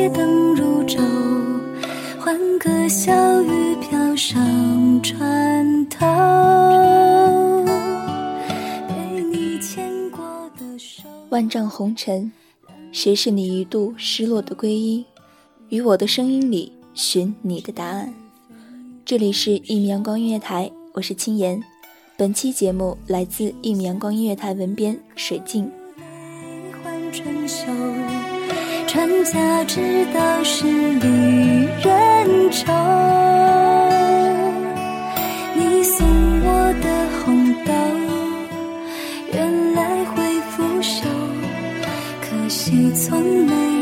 街灯如昼，欢歌笑语飘上船头。被你牵过的手。万丈红尘，谁是你一度失落的皈依？于我的声音里寻你的答案。这里是一米阳光音乐台，我是青岩。本期节目来自一米阳光音乐台文编水镜。换春秋，船家知道是离人愁。你送我的红豆，原来会腐朽，可惜从没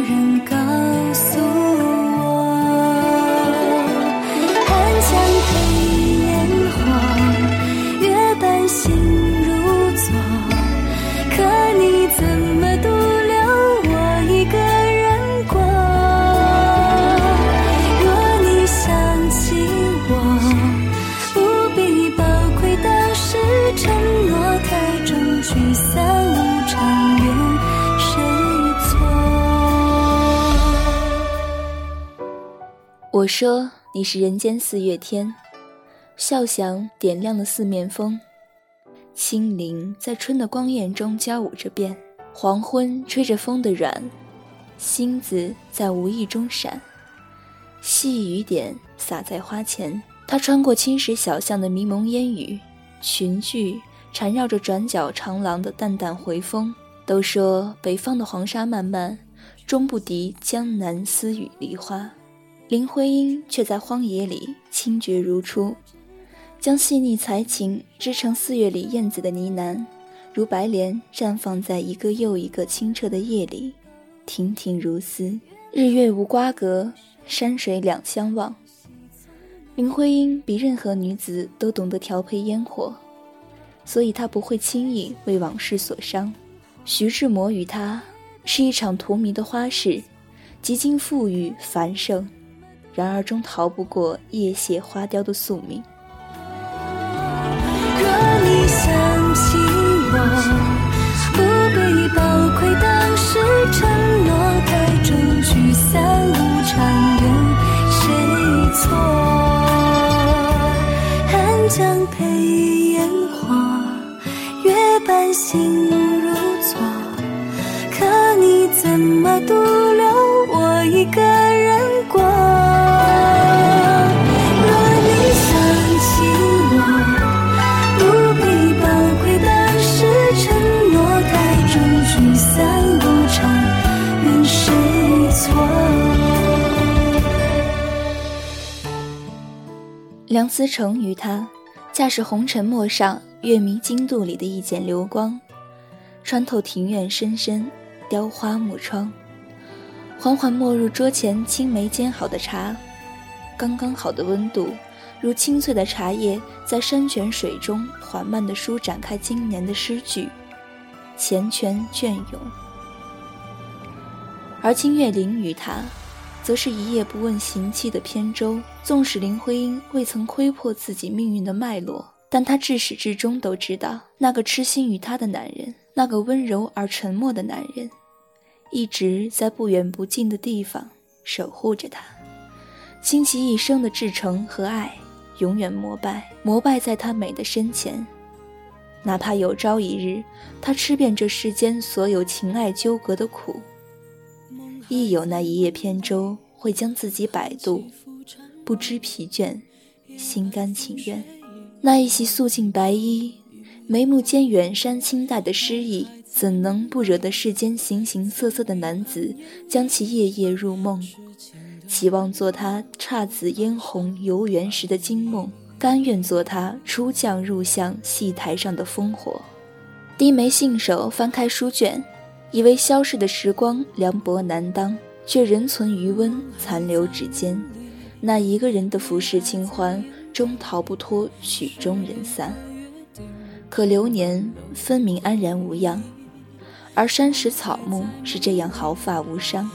说你是人间四月天，笑响点亮了四面风，清灵在春的光艳中交舞着变，黄昏吹着风的软，星子在无意中闪，细雨点洒在花前，它穿过青石小巷的迷蒙烟雨，裙裾缠绕着转角长廊的淡淡回风。都说北方的黄沙漫漫，终不敌江南丝雨梨花。林徽因却在荒野里清绝如初，将细腻才情织成四月里燕子的呢喃，如白莲绽放在一个又一个清澈的夜里，亭亭如丝。日月无瓜葛，山水两相望。林徽因比任何女子都懂得调配烟火，所以她不会轻易为往事所伤。徐志摩与她是一场荼蘼的花事，极尽馥郁繁盛。然而终逃不过叶谢花凋的宿命。若你想起我，不必宝贵当时承诺太重，聚散无常，怨谁错？寒江配烟火，月半心如昨。可你怎么独留我一个梁思成与他恰是红尘陌上月迷津渡里的一剪流光，穿透庭院深深，雕花木窗，缓缓没入桌前青梅煎好的茶，刚刚好的温度，如清脆的茶叶在山泉水中缓慢地舒展开今年的诗句，缱绻隽永。而金岳霖与他。则是一夜不问行迹的扁舟。纵使林徽因未曾窥破自己命运的脉络，但她至始至终都知道，那个痴心于她的男人，那个温柔而沉默的男人，一直在不远不近的地方守护着她，倾其一生的至诚和爱，永远膜拜，膜拜在她美的身前。哪怕有朝一日，她吃遍这世间所有情爱纠葛的苦。亦有那一叶扁舟，会将自己摆渡，不知疲倦，心甘情愿。那一袭素净白衣，眉目间远山青黛的诗意，怎能不惹得世间形形色色的男子将其夜夜入梦？期望做他姹紫嫣红游园时的惊梦，甘愿做他出将入相戏台上的烽火。低眉信手翻开书卷。以为消逝的时光凉薄难当，却仍存余温残留指尖。那一个人的浮世清欢，终逃不脱曲终人散。可流年分明安然无恙，而山石草木是这样毫发无伤。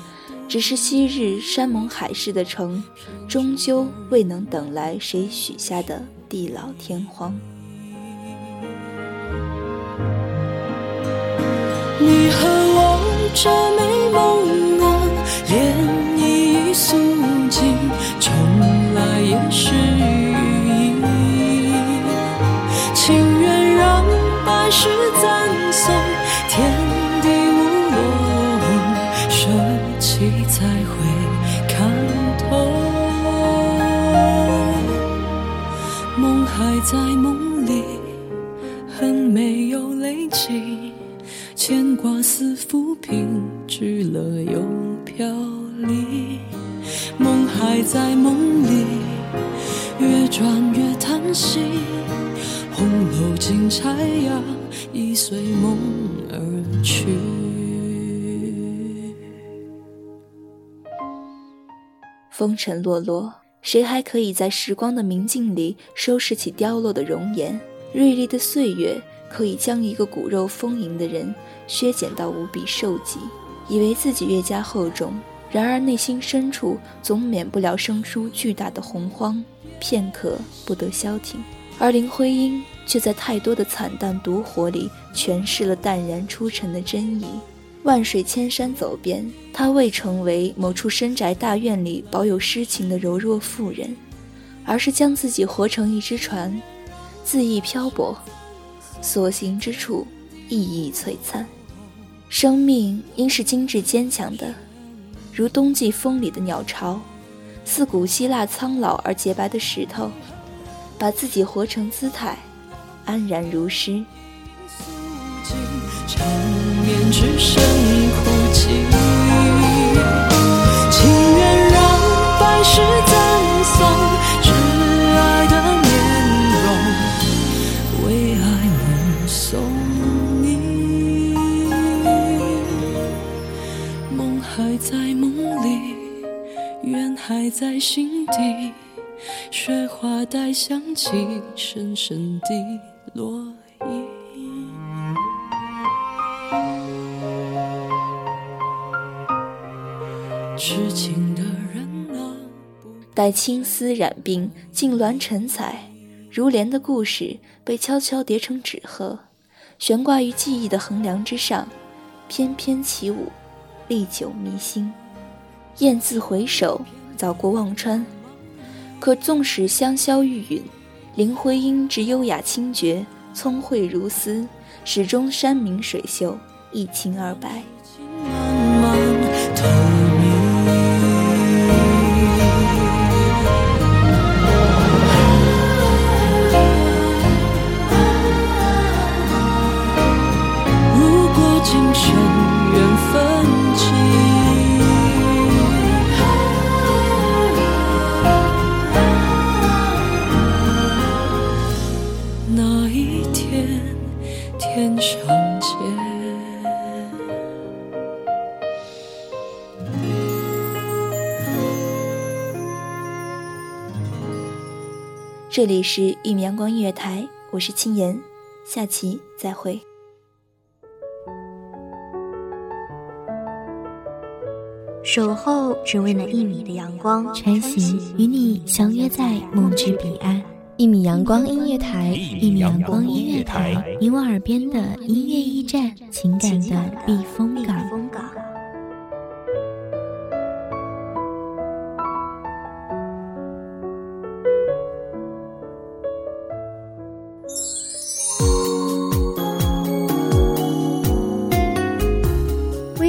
只是昔日山盟海誓的城，终究未能等来谁许下的地老天荒。你和这美梦啊，涟漪素净，从来也是意。情愿让百世赞颂，天地无论，舍弃才会看透。梦还在梦里，恨没有累积。牵挂似浮，了又飘离。梦还在梦里，越转越叹息。红楼金钗呀，已随梦而去。风尘落落，谁还可以在时光的明镜里收拾起凋落的容颜？锐利的岁月。可以将一个骨肉丰盈的人削减到无比瘦瘠，以为自己越加厚重，然而内心深处总免不了生出巨大的洪荒，片刻不得消停。而林徽因却在太多的惨淡毒火里诠释了淡然出尘的真意。万水千山走遍，她未成为某处深宅大院里保有诗情的柔弱妇人，而是将自己活成一只船，恣意漂泊。所行之处，熠熠璀璨。生命应是精致坚强的，如冬季风里的鸟巢，似古希腊苍老而洁白的石头，把自己活成姿态，安然如诗。缠绵只剩哭泣，还在心底，雪花带香气，深深地落印。痴情的人啊，待青丝染鬓，尽鸾成彩，如莲的故事被悄悄叠成纸鹤，悬挂于记忆的横梁之上，翩翩起舞，历久弥新。雁字回首。早过忘川，可纵使香消玉殒，林徽因之优雅清绝、聪慧如斯，始终山明水秀、一清二白。这里是一米阳光音乐台，我是青言，下期再会。守候只为那一米的阳光，穿行与你相约在梦之彼岸。一米阳光音乐台，一米阳光音乐台，你我耳边的音乐驿站，情感的避风港。